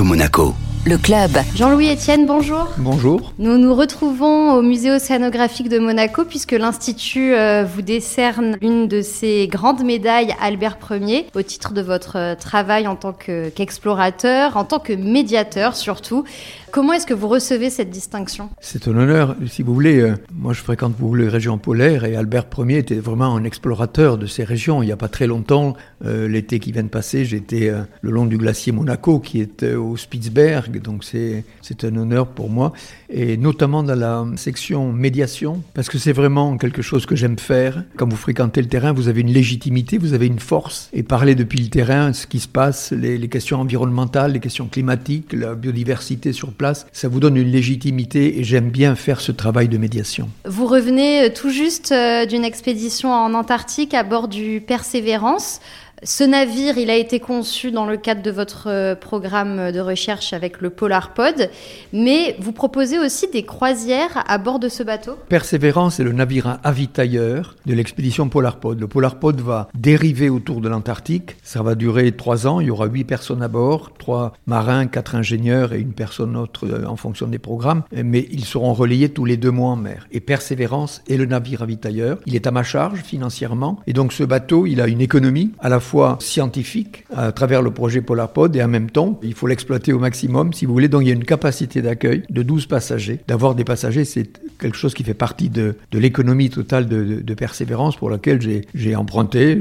Monaco. Le club. Jean-Louis Etienne, bonjour. Bonjour. Nous nous retrouvons au musée océanographique de Monaco puisque l'Institut euh, vous décerne une de ses grandes médailles Albert Ier au titre de votre euh, travail en tant qu'explorateur, en tant que médiateur surtout. Comment est-ce que vous recevez cette distinction? C'est un honneur. Si vous voulez, euh, moi je fréquente beaucoup les régions polaires et Albert Ier était vraiment un explorateur de ces régions. Il n'y a pas très longtemps, l'été qui vient de passer, j'étais le long du glacier Monaco qui est au Spitzberg donc c'est un honneur pour moi, et notamment dans la section médiation, parce que c'est vraiment quelque chose que j'aime faire. Quand vous fréquentez le terrain, vous avez une légitimité, vous avez une force, et parler depuis le terrain, ce qui se passe, les, questions environnementales, les questions climatiques, la biodiversité sur place, ça vous donne une légitimité, et j'aime bien faire ce travail de médiation. Vous revenez euh, tout juste euh, d'une expédition en Antarctique à bord du Persévérance. Ce navire, il a été conçu dans le cadre de votre euh, programme de recherche avec le Polarpod, mais vous proposez aussi des croisières à bord de ce bateau? Persévérance est le navire avitailleur de l'expédition Polarpod. Le Polarpod va dériver autour de l'Antarctique. Ça va durer trois ans. Il y aura huit personnes à bord, trois marins, quatre ingénieurs et une personne autre euh, en fonction des programmes. Mais ils seront relayés tous les deux mois en mer. Et Persévérance est le navire avitailleur. Il est à ma charge financièrement. Et donc ce bateau, il a une économie à la fois scientifique à travers le projet Polarpod et en même temps, il faut l'exploiter au maximum si vous voulez. Donc il y a une capacité d'accueil de 12 passagers. D'avoir des passagers, c'est quelque chose qui fait partie de, de l'économie totale de, de, persévérance pour laquelle j'ai emprunté.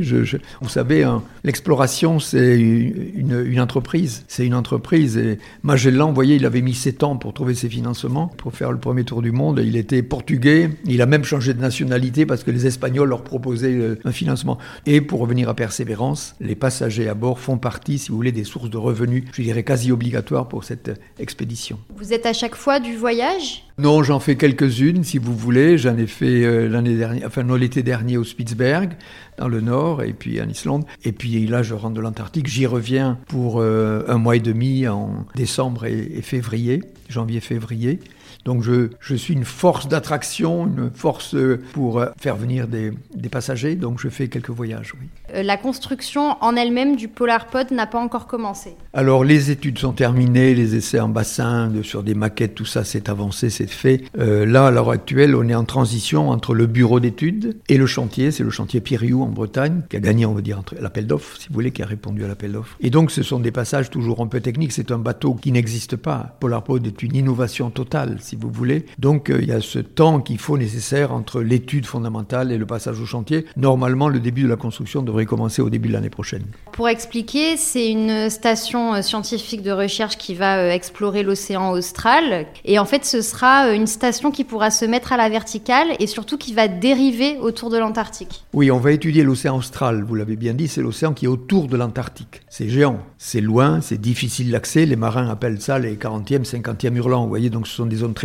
Vous savez, hein, l'exploration, c'est une, une, entreprise. C'est une entreprise. Et Magellan, vous voyez, il avait mis 7 ans pour trouver ses financements, pour faire le premier tour du monde. Il était portugais. Il a même changé de nationalité parce que les Espagnols leur proposaient euh, un financement. Et pour revenir à persévérance, les passagers à bord font partie, si vous voulez, des sources de revenus, je dirais quasi obligatoires pour cette expédition. Vous êtes à chaque fois du voyage? Non, j'en fais quelques-unes, si vous voulez. J'en ai fait euh, l'année dernière, enfin non, l'été dernier au Spitzberg, dans le nord, et puis en Islande. Et puis là, je rentre de l'Antarctique. J'y reviens pour euh, un mois et demi en décembre et février, janvier-février. Donc je, je suis une force d'attraction, une force pour euh, faire venir des, des, passagers, donc je fais quelques voyages, oui. Euh, la construction en elle-même du Polarpod n'a pas encore commencé Alors les études sont terminées, les essais en bassin, de, sur des maquettes, tout ça c'est avancé, c'est fait. Euh, là, à l'heure actuelle, on est en transition entre le bureau d'études et le chantier, c'est le chantier Piriou en Bretagne, qui a gagné, on va dire, l'appel d'offres, si vous voulez, qui a répondu à l'appel d'offres. Et donc ce sont des passages toujours un peu techniques, c'est un bateau qui n'existe pas. Polarpod est une innovation totale si vous voulez. Donc euh, il y a ce temps qu'il faut nécessaire entre l'étude fondamentale et le passage au chantier. Normalement, le début de la construction devrait commencer au début de l'année prochaine. Pour expliquer, c'est une station euh, scientifique de recherche qui va euh, explorer l'océan austral. Et en fait, ce sera une station qui pourra se mettre à la verticale et surtout qui va dériver autour de l'Antarctique. Oui, on va étudier l'océan austral, vous l'avez bien dit, c'est l'océan qui est autour de l'Antarctique. C'est géant, c'est loin, c'est difficile d'accès. Les marins appellent ça les 40e, 50e hurlants, vous voyez, donc ce sont des zones très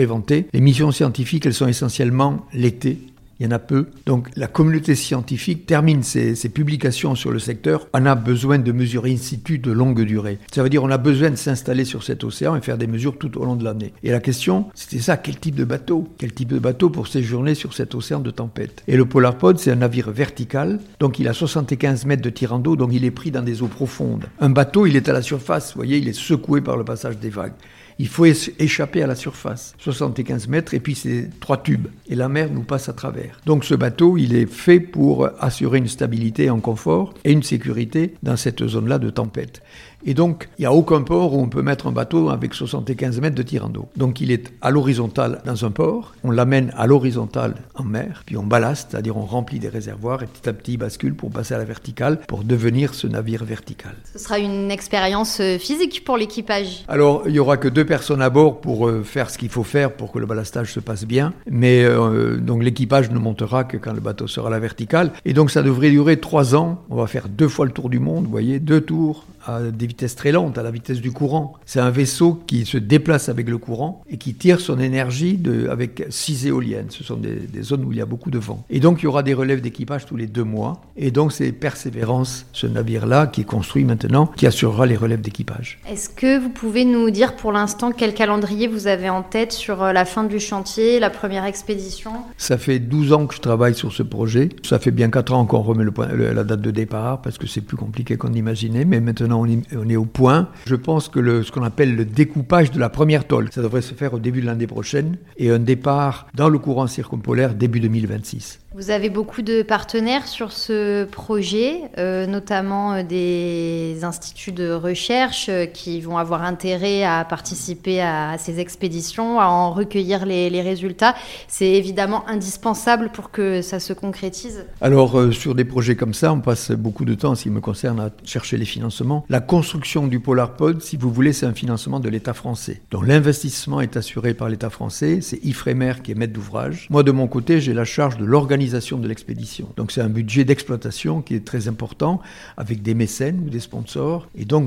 Les missions scientifiques, elles sont essentiellement l'été il y en a peu. Donc la communauté scientifique termine ses, publications sur le secteur. On a besoin de mesurer in situ de longue durée. Ça veut dire on a besoin de s'installer sur cet océan et faire des mesures tout au long de l'année. Et la question, c'était ça, quel type de bateau? Quel type de bateau pour séjourner sur cet océan de tempête? Et le Polarpod, c'est un navire vertical, donc il a 75 mètres de tirant d'eau, donc il est pris dans des eaux profondes. Un bateau, il est à la surface, vous voyez, il est secoué par le passage des vagues il faut échapper à la surface, 75 mètres, et puis c'est trois tubes, et la mer nous passe à travers. Donc ce bateau, il est fait pour assurer une stabilité, un confort et une sécurité dans cette zone-là de tempête. Et donc, il n'y a aucun port où on peut mettre un bateau avec 75 mètres de tirant d'eau. Donc, il est à l'horizontale dans un port, on l'amène à l'horizontale en mer, puis on ballaste, c'est-à-dire on remplit des réservoirs et petit à petit il bascule pour passer à la verticale, pour devenir ce navire vertical. Ce sera une expérience euh, physique pour l'équipage Alors, il n'y aura que deux personnes à bord pour euh, faire ce qu'il faut faire pour que le ballastage se passe bien, mais euh, donc l'équipage ne montera que quand le bateau sera à la verticale. Et donc, ça devrait durer trois ans. On va faire deux fois le tour du monde, vous voyez, deux tours à des vitesses très lentes, à la vitesse du courant. C'est un vaisseau qui se déplace avec le courant et qui tire son énergie de, avec six éoliennes. Ce sont des, des, zones où il y a beaucoup de vent. Et donc il y aura des relèves d'équipage tous les deux mois. Et donc c'est Persévérance, ce navire-là, qui est construit maintenant, qui assurera les relèves d'équipage. Est-ce que vous pouvez nous dire pour l'instant quel calendrier vous avez en tête sur euh, la fin du chantier, la première expédition? Ça fait 12 ans que je travaille sur ce projet. Ça fait bien 4 ans qu'on remet le point, la date de départ parce que c'est plus compliqué qu'on imaginait. Mais maintenant on est, au point. Je pense que ce qu'on appelle le découpage de la première tôle, ça devrait se faire au début de l'année prochaine et un départ dans le courant circumpolaire début 2026. Vous avez beaucoup de partenaires sur ce projet, euh, notamment euh, des instituts de recherche euh, qui vont avoir intérêt à participer à, ces expéditions, à en recueillir les, résultats. C'est évidemment indispensable pour que ça se concrétise. Alors, sur des projets comme ça, on passe beaucoup de temps, qui me concerne, à chercher les financements. La construction du PolarPod, si vous voulez, c'est un financement de l'État français. Donc, l'investissement est assuré par l'État français. C'est Ifremer qui est maître d'ouvrage. Moi, de mon côté, j'ai la charge de l'organisation de l'expédition. Donc c'est un budget d'exploitation qui est très important avec des mécènes ou des sponsors. Et donc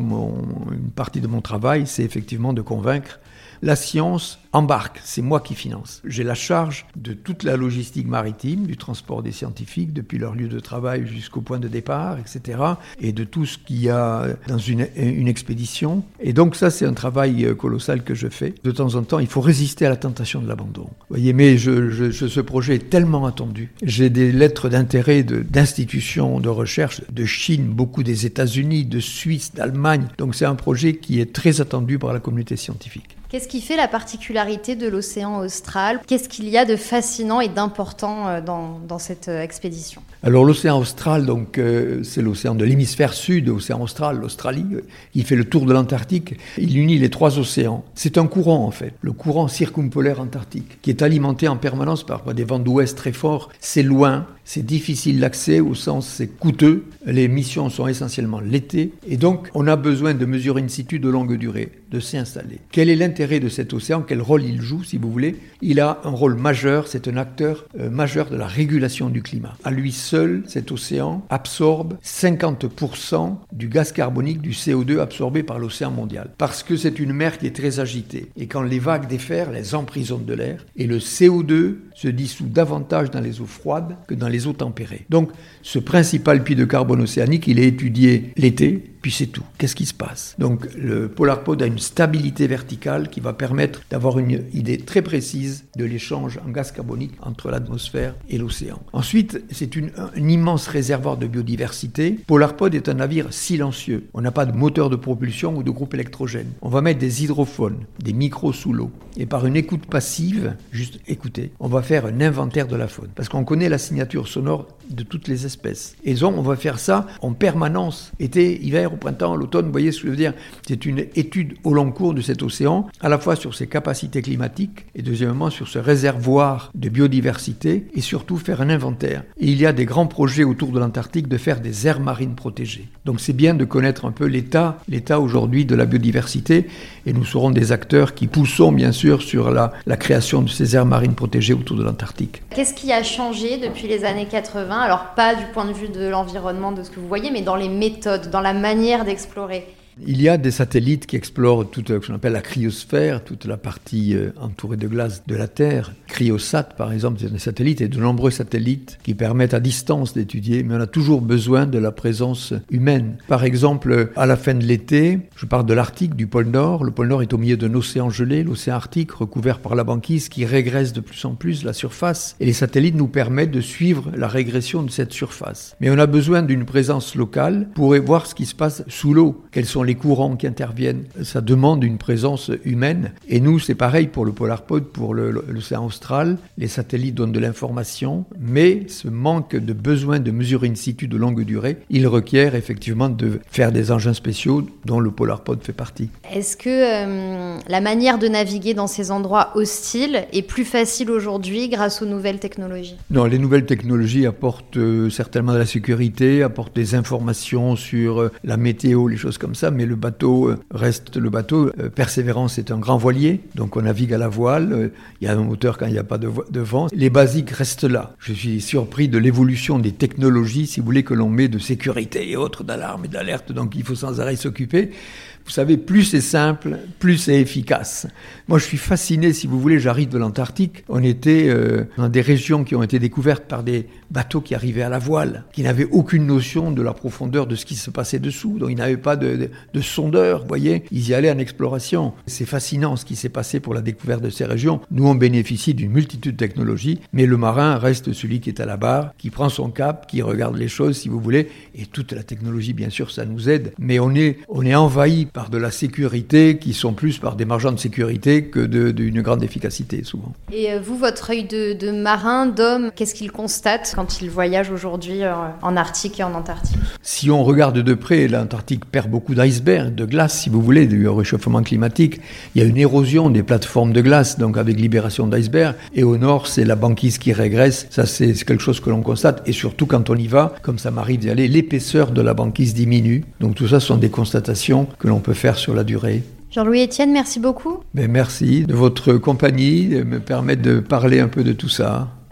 une partie de mon travail, c'est effectivement de convaincre la science embarque, c'est moi qui finance. J'ai la charge de toute la logistique maritime, du transport des scientifiques depuis leur lieu de travail jusqu'au point de départ, etc. Et de tout ce qu'il y a dans une, expédition. Et donc ça, c'est un travail euh, colossal que je fais. De temps en temps, il faut résister à la tentation de l'abandon. Voyez, mais ce projet est tellement attendu. J'ai des lettres d'intérêt d'institutions de recherche de Chine, beaucoup des États-Unis, de Suisse, d'Allemagne. Donc c'est un projet qui est très attendu par la communauté scientifique. Qu'est-ce qui fait la particularité de l'océan austral? Qu'est-ce qu'il y a de fascinant et d'important euh, dans, dans, cette euh, expédition? Alors l'océan austral, donc euh, c'est l'océan de l'hémisphère sud, l'océan austral, l'Australie. Il fait le tour de l'Antarctique. Il unit les trois océans. C'est un courant en fait, le courant circumpolaire antarctique, qui est alimenté en permanence par des vents d'ouest très forts. C'est loin, c'est difficile d'accès au sens c'est coûteux. Les missions sont essentiellement l'été et donc on a besoin de mesures in situ de longue durée, de s'y installer. Quel est l'intérêt de cet océan? Quel rôle il joue si vous voulez? Il a un rôle majeur, c'est un acteur euh, majeur de la régulation du climat. À lui seul, cet océan absorbe 50% du gaz carbonique, du CO2 absorbé par l'océan mondial. Parce que c'est une mer qui est très agitée et quand les vagues déferlent, elles emprisonnent de l'air et le CO2 se dissout davantage dans les eaux froides que dans les eaux tempérées. Donc, ce principal puits de carbone océanique, il est étudié l'été, puis c'est tout. Qu'est-ce qui se passe? Donc le Polar Pod a une stabilité verticale qui va permettre d'avoir une idée très précise de l'échange en gaz carbonique entre l'atmosphère et l'océan. Ensuite, c'est un immense réservoir de biodiversité. Polar Pod est un navire silencieux. On n'a pas de moteur de propulsion ou de groupe électrogène. On va mettre des hydrophones, des micros sous l'eau. Et par une écoute passive, juste écouter, on va faire un inventaire de la faune. Parce qu'on connaît la signature sonore de toutes les espèces. Et donc, on va faire ça en permanence, été, hiver, au printemps, à l'automne, vous voyez ce que je veux dire C'est une étude au long cours de cet océan, à la fois sur ses capacités climatiques et deuxièmement sur ce réservoir de biodiversité et surtout faire un inventaire. Et il y a des grands projets autour de l'Antarctique de faire des aires marines protégées. Donc c'est bien de connaître un peu l'état, l'état aujourd'hui de la biodiversité et nous serons des acteurs qui poussons bien sûr sur la, la création de ces aires marines protégées autour de l'Antarctique. Qu'est-ce qui a changé depuis les années 80 Alors pas du point de vue de l'environnement, de ce que vous voyez, mais dans les méthodes, dans la manière d'explorer. Il y a des satellites qui explorent toute ce qu'on appelle la cryosphère, toute la partie euh, entourée de glace de la Terre. Cryosat, par exemple, c'est un satellite et de nombreux satellites qui permettent à distance d'étudier, mais on a toujours besoin de la présence humaine. Par exemple, à la fin de l'été, je parle de l'Arctique, du pôle Nord. Le pôle Nord est au milieu d'un océan gelé, l'océan Arctique, recouvert par la banquise qui régresse de plus en plus la surface. Et les satellites nous permettent de suivre la régression de cette surface. Mais on a besoin d'une présence locale pour voir ce qui se passe sous l'eau. Quels sont courants qui interviennent. Ça demande une présence humaine. Et nous, c'est pareil pour le Polarpod, pour l'océan austral. Les satellites donnent de l'information, mais ce manque de besoin de mesurer in situ de longue durée, il requiert effectivement de faire des engins spéciaux dont le Polarpod fait partie. Est-ce que euh, la manière de naviguer dans ces endroits hostiles est plus facile aujourd'hui grâce aux nouvelles technologies? Non, les nouvelles technologies apportent euh, certainement de la sécurité, apportent des informations sur euh, la météo, les choses comme ça, mais le bateau euh, reste le bateau. Euh, Persévérance est un grand voilier, donc on navigue à la voile. Euh, il y a un moteur quand il n'y a pas de, vent. Les basiques restent là. Je suis surpris de l'évolution des technologies, si vous voulez, que l'on met de sécurité et autres, d'alarme et d'alerte, donc il faut sans arrêt s'occuper. Vous savez, plus c'est simple, plus c'est efficace. Moi, je suis fasciné, si vous voulez, j'arrive de l'Antarctique. On était euh, dans des régions qui ont été découvertes par des bateaux qui arrivaient à la voile, qui n'avaient aucune notion de la profondeur de ce qui se passait dessous. Donc, ils n'avaient pas de, de, de sondeur, vous voyez. Ils y allaient en exploration. C'est fascinant ce qui s'est passé pour la découverte de ces régions. Nous, on bénéficie d'une multitude de technologies, mais le marin reste celui qui est à la barre, qui prend son cap, qui regarde les choses, si vous voulez. Et toute la technologie, bien sûr, ça nous aide. Mais on est, on est envahi par de la sécurité qui sont plus par des margents de sécurité que d'une grande efficacité, souvent. Et euh, vous, votre œil de, de marin, d'homme, qu'est-ce qu'il constate quand il voyage aujourd'hui euh, en Arctique et en Antarctique? Si on regarde de près, l'Antarctique perd beaucoup d'icebergs, de glace, si vous voulez, du réchauffement climatique. Il y a une érosion des plateformes de glace, donc avec libération d'icebergs. Et au nord, c'est la banquise qui régresse. Ça, c'est quelque chose que l'on constate. Et surtout, quand on y va, comme ça m'arrive d'y aller, l'épaisseur de la banquise diminue. Donc tout ça, ce sont des constatations que l'on peut faire sur la durée. Jean-Louis Etienne, merci beaucoup. Mais merci de votre compagnie, de me permettre de parler un peu de tout ça.